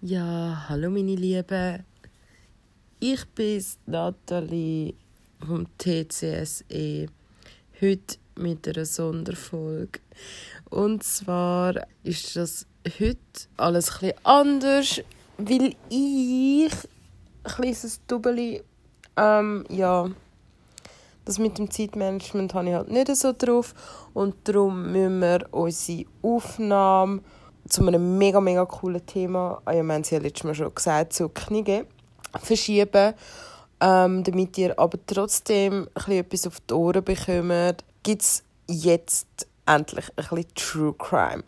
Ja, hallo meine Lieben. Ich bin Nathalie vom TCSE. Heute mit einer Sonderfolge. Und zwar ist das heute alles etwas anders, weil ich ein kleines Double ähm, ja, das mit dem Zeitmanagement habe ich halt nicht so drauf und darum müssen wir unsere Aufnahme zu einem mega, mega coolen Thema, ah ja, wir haben es ja letztes Mal schon gesagt, zu Kniege, verschieben, ähm, damit ihr aber trotzdem etwas auf die Ohren bekommt, gibt es jetzt endlich ein bisschen True Crime.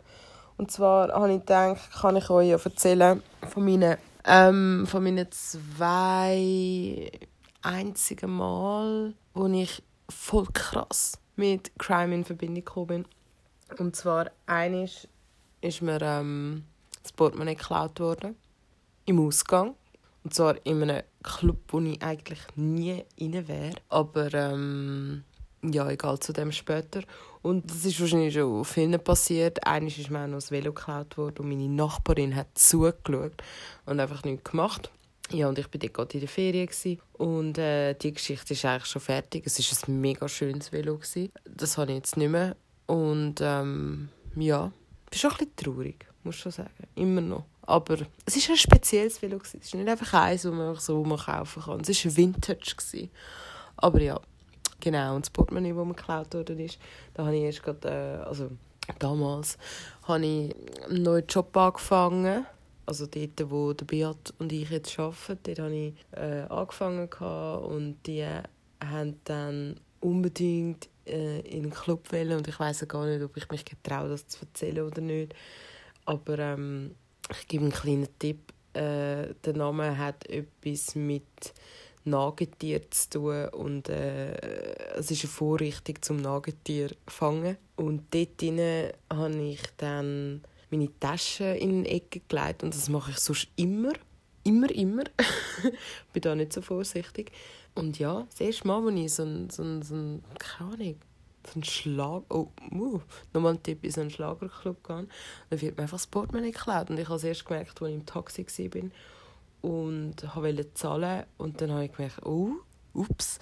Und zwar habe ich gedacht, kann ich euch ja erzählen von meinen, ähm, von meinen zwei einzigen Mal, wo ich voll krass mit Crime in Verbindung gekommen bin. Und zwar eines ist mir ähm, das Portemonnaie geklaut worden. Im Ausgang. Und zwar in einem Club, wo ich eigentlich nie rein wäre. Aber ähm, ja, egal, zu dem später. Und das ist wahrscheinlich schon vielen passiert. Eines ist mir auch noch das Velo geklaut worden und meine Nachbarin hat zugeschaut und einfach nichts gemacht. Ja, und ich war dort gerade in der Ferien. Und äh, die Geschichte ist eigentlich schon fertig. Es war ein mega schönes Velo. Das habe ich jetzt nicht mehr. Und ähm, ja, bin schon ein bisschen traurig, muss ich schon sagen. Immer noch. Aber es war ein spezielles Velo. Es ist nicht einfach eins, das man so kaufen kann. Es war Vintage. Gewesen. Aber ja, genau. Und das Portemonnaie, das mir geklaut wurde, ist, da habe ich erst gerade, äh, also damals, habe ich einen neuen Job angefangen also dort, wo der Beat und ich jetzt arbeiten, dort habe ich äh, angefangen und die haben dann unbedingt äh, in einen Club wollen und ich weiß gar nicht, ob ich mich getraue, das zu erzählen oder nicht. Aber ähm, ich gebe einen kleinen Tipp. Äh, der Name hat etwas mit Nagetier zu tun und äh, es ist eine Vorrichtung zum Nagetier fangen. Und dort habe ich dann meine Tasche in die Ecke gelegt und das mache ich sonst immer, immer, immer. ich bin da nicht so vorsichtig. Und ja, das erste Mal, als ich so ein, so ein, so ein keine Ahnung, so ein Schlag... Oh, uh, nochmal ein Tipp, in so einen Schlagerclub gehen, dann wird mir einfach das Portemonnaie geklaut. Und ich habe es erst gemerkt, als ich im Taxi war und wollte zahlen. Und dann habe ich gemerkt, oh, ups,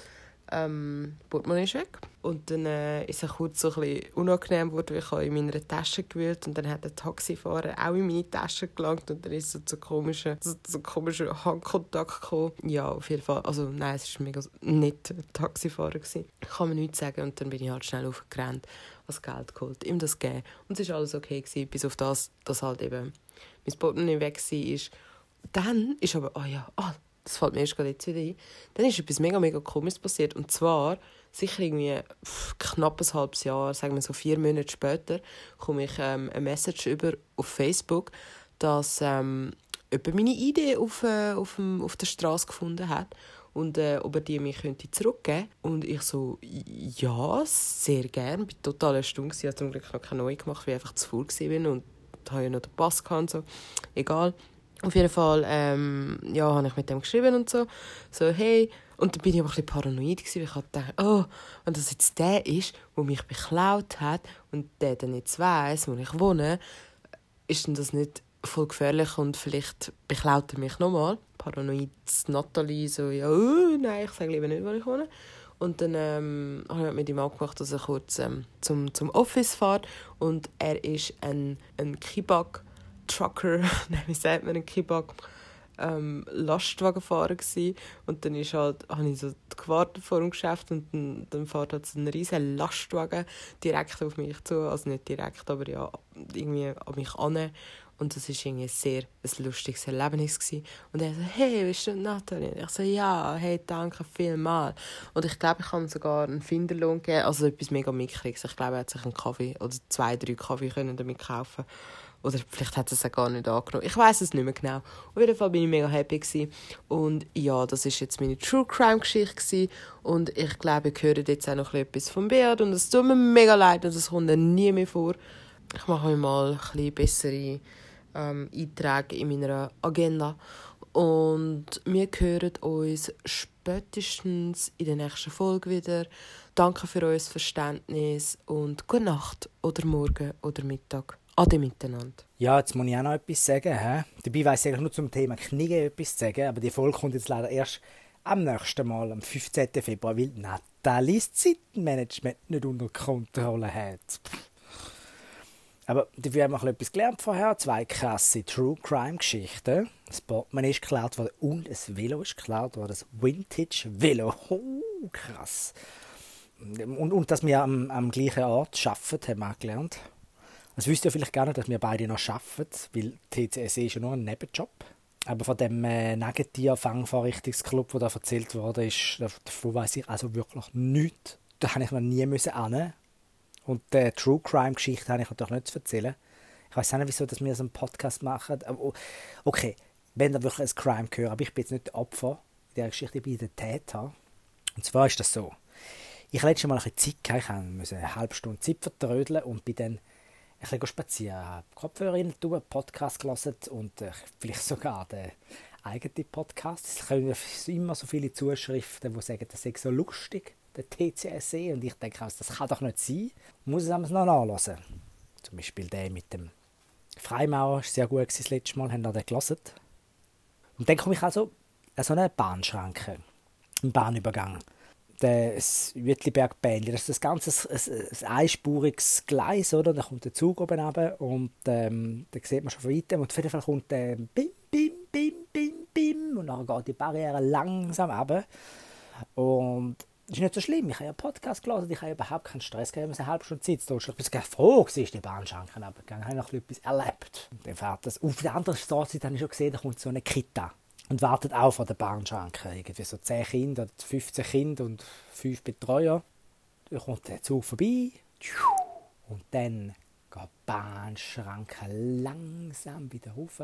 ähm, Portemonnaie ist weg. Und dann äh, ist es kurz so ein bisschen unangenehm geworden, weil ich in meiner Tasche gewühlt und dann hat der Taxifahrer auch in meine Tasche gelangt und dann ist so zu komischen, so, so komischen Handkontakt gekommen. Ja, auf jeden Fall. Also nein, es war mega nicht Taxifahrer. Gewesen. Ich kann mir nichts sagen und dann bin ich halt schnell aufgerannt, was Geld geholt, ihm das gegeben. Und es war alles okay, gewesen, bis auf das, dass halt eben mein Portemonnaie weg war. Dann ist aber, oh ja, oh, das fällt mir erst gerade jetzt wieder ein, dann ist etwas mega, mega komisches passiert. Und zwar, sicher irgendwie pff, knapp ein halbes Jahr, sagen wir so vier Monate später, komme ich ähm, eine Message über auf Facebook, dass ähm, jemand meine Idee auf, äh, auf, dem, auf der Straße gefunden hat und äh, ob er die mir könnte zurückgeben Und ich so, ja, sehr gerne. Ich war total erstaunt. Ich habe zum Glück noch keine neue gemacht, weil ich einfach zu faul war und habe ja noch den Pass gehabt. So. Egal. Auf jeden Fall ähm, ja, habe ich mit dem geschrieben und so. So, hey. Und dann bin ich aber ein bisschen paranoid, weil ich dachte, oh, wenn das jetzt der ist, der mich beklaut hat und der dann jetzt weiss, wo ich wohne, ist denn das nicht voll gefährlich und vielleicht beklaut er mich nochmal. Paranoid Natalie so, ja, oh, nein, ich sage lieber nicht, wo ich wohne. Und dann ähm, habe ich mit ihm abgemacht, dass er kurz ähm, zum, zum Office fährt. Und er ist ein, ein Kibak Trucker, wie sagt man, ein Kibak, ähm, Lastwagenfahrer gewesen. und dann ist halt, habe ich so gewartet vor dem Geschäft und dann, dann fährt halt so ein riesen Lastwagen direkt auf mich zu, also nicht direkt, aber ja, irgendwie an mich an und das war irgendwie sehr ein lustiges Erlebnis. Gewesen. Und er so, hey, bist du Nathalie? Ich so, ja, hey, danke vielmals. Und ich glaube, ich habe ihm sogar einen Finderlohn gegeben, also etwas mega mickriges. Ich glaube, er hat sich einen Kaffee oder zwei, drei Kaffee können damit kaufen oder vielleicht hat es auch gar nicht angenommen. Ich weiß es nicht mehr genau. Auf jeden Fall bin ich mega happy gewesen. Und ja, das ist jetzt meine True Crime Geschichte Und ich glaube, ihr hört jetzt auch noch etwas vom Beat und es tut mir mega leid und das kommt nie mehr vor. Ich mache mir mal ein bessere ähm, Einträge in meiner Agenda. Und wir hören uns spätestens in der nächsten Folge wieder. Danke für euer Verständnis und gute Nacht oder Morgen oder Mittag. Ade miteinander. Ja, jetzt muss ich auch noch etwas sagen. He? Dabei weiss ich eigentlich nur zum Thema Kniege etwas zu sagen, aber die Folge kommt jetzt leider erst am nächsten Mal, am 15. Februar, weil Natalie's Zeitmanagement nicht unter Kontrolle hat. Aber dafür haben wir etwas gelernt vorher. Zwei krasse True Crime Geschichten. Das Portemonnaie ist geklaut worden und ein Velo ist geklaut worden. Das Vintage Velo. Oh, krass. Und, und dass wir am, am gleichen Ort arbeiten, haben wir auch gelernt. Das wisst ihr vielleicht nicht, dass wir beide noch arbeiten, weil TCSE ist ja nur ein Nebenjob. Aber von dem äh, Negatier-Fangvorrichtungsclub, der da erzählt wurde, ist, davon weiß ich also wirklich nichts. Da habe ich noch nie müssen. Und die äh, True Crime-Geschichte habe ich natürlich nicht zu erzählen. Ich weiß nicht, wieso dass wir so einen Podcast machen. Aber okay, wenn da wirklich ein Crime gehört, aber ich bin jetzt nicht der Opfer in dieser Geschichte, ich bin der Täter. Und zwar ist das so. Ich hatte letztes Mal ein bisschen Zeit, ich musste eine halbe Stunde Zeit vertrödeln und bin dann ein bisschen spazieren, Kopfhörer rein, einen Podcast gelesen und äh, vielleicht sogar den eigenen Podcast. Es kommen immer so viele Zuschriften, die sagen, das sei so lustig, der TCSE. Und ich denke, das kann doch nicht sein. Ich muss es noch nachlesen. Zum Beispiel der mit dem Freimaurer, war sehr gut das letzte Mal, haben wir den gelesen. Und dann komme ich also an so eine Bahnschranke, einen Bahnübergang das Jütliberg-Bändli. Das ist ein, ein einspuriges Gleis, oder? Da kommt der Zug oben runter und ähm, da sieht man schon von weitem. Und auf jeden Fall kommt der ähm, Bim, Bim, Bim, Bim, Bim und dann geht die Barriere langsam runter. Und das ist nicht so schlimm. Ich habe ja einen Podcast gelesen, ich habe überhaupt keinen Stress gehabt. Ich habe eine halbe Stunde Zeit. Da Ich bin froh, ist die Bahnschranke runtergegangen. Ich habe noch etwas erlebt. Und dann fährt das. Auf der anderen Straße habe ich schon gesehen, da kommt so eine Kita und wartet auch vor der Bahnschranke. Irgendwie so 10 Kinder, 15 Kinder und 5 Betreuer. Da kommt der Zug vorbei und dann geht die Bahnschranke langsam wieder rauf.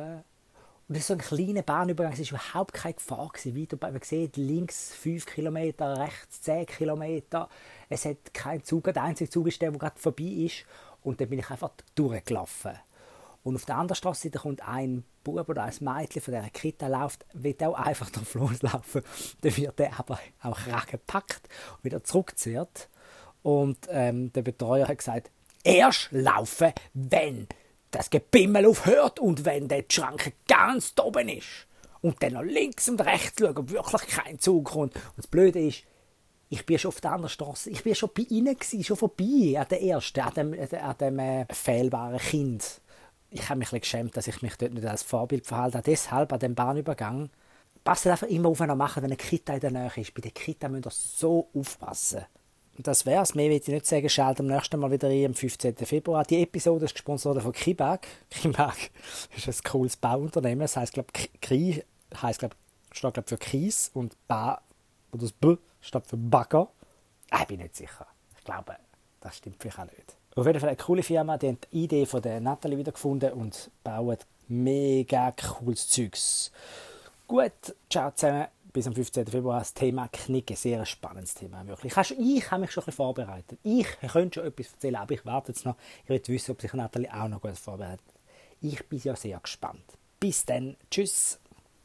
Und das ist so ein kleiner Bahnübergang, es war überhaupt keine Gefahr. Weiter, man sieht links 5 Kilometer, rechts 10 Kilometer. Es hat keinen Zug, der einzige Zug ist der, der gerade vorbei ist. Und dann bin ich einfach durchgelaufen. Und auf der anderen Straße kommt ein Bub oder ein Mädchen von dieser Kita läuft, will auch einfach drauf loslaufen. Dann wird er aber auch gepackt und wieder zurückgezehrt. Und ähm, der Betreuer hat gesagt, erst laufen, wenn das Gebimmel aufhört und wenn der Schranke ganz oben ist. Und dann noch links und rechts schauen, ob wirklich kein Zug kommt. Und das Blöde ist, ich bin schon auf der anderen Straße, ich bin schon bei ihnen gewesen, schon vorbei, an der ersten, an dem, an dem äh, fehlbaren Kind ich habe mich ein geschämt, dass ich mich dort nicht als Vorbild verhalte. Deshalb an dem Bahnübergang passt einfach immer auf, wenn machen, wenn eine Kita in der Nähe ist. Bei der Kita müsst ihr so aufpassen. Und das wär's. Mehr will ich nicht sagen. Schaltet am nächsten Mal wieder ein, am 15. Februar. Die Episode ist gesponsert von Kibag. Kibag ist ein cooles Bauunternehmen. Das heisst, glaube Kri heisst, glaube steht glaub, für Kies und Ba oder das B steht für Bagger. Ah, ich bin nicht sicher. Ich glaube, das stimmt vielleicht auch nicht. Auf jeden Fall eine coole Firma, die haben die Idee von der Natalie wiedergefunden und bauen mega cooles Zeugs. Gut, ciao zusammen. Bis am 15. Februar das Thema Knicken. Sehr ein spannendes Thema, wirklich. Ich habe mich schon ein bisschen vorbereitet. Ich könnte schon etwas erzählen, aber ich warte jetzt noch. Ich will wissen, ob sich Natalie auch noch gut vorbereitet. Ich bin ja sehr gespannt. Bis dann. Tschüss.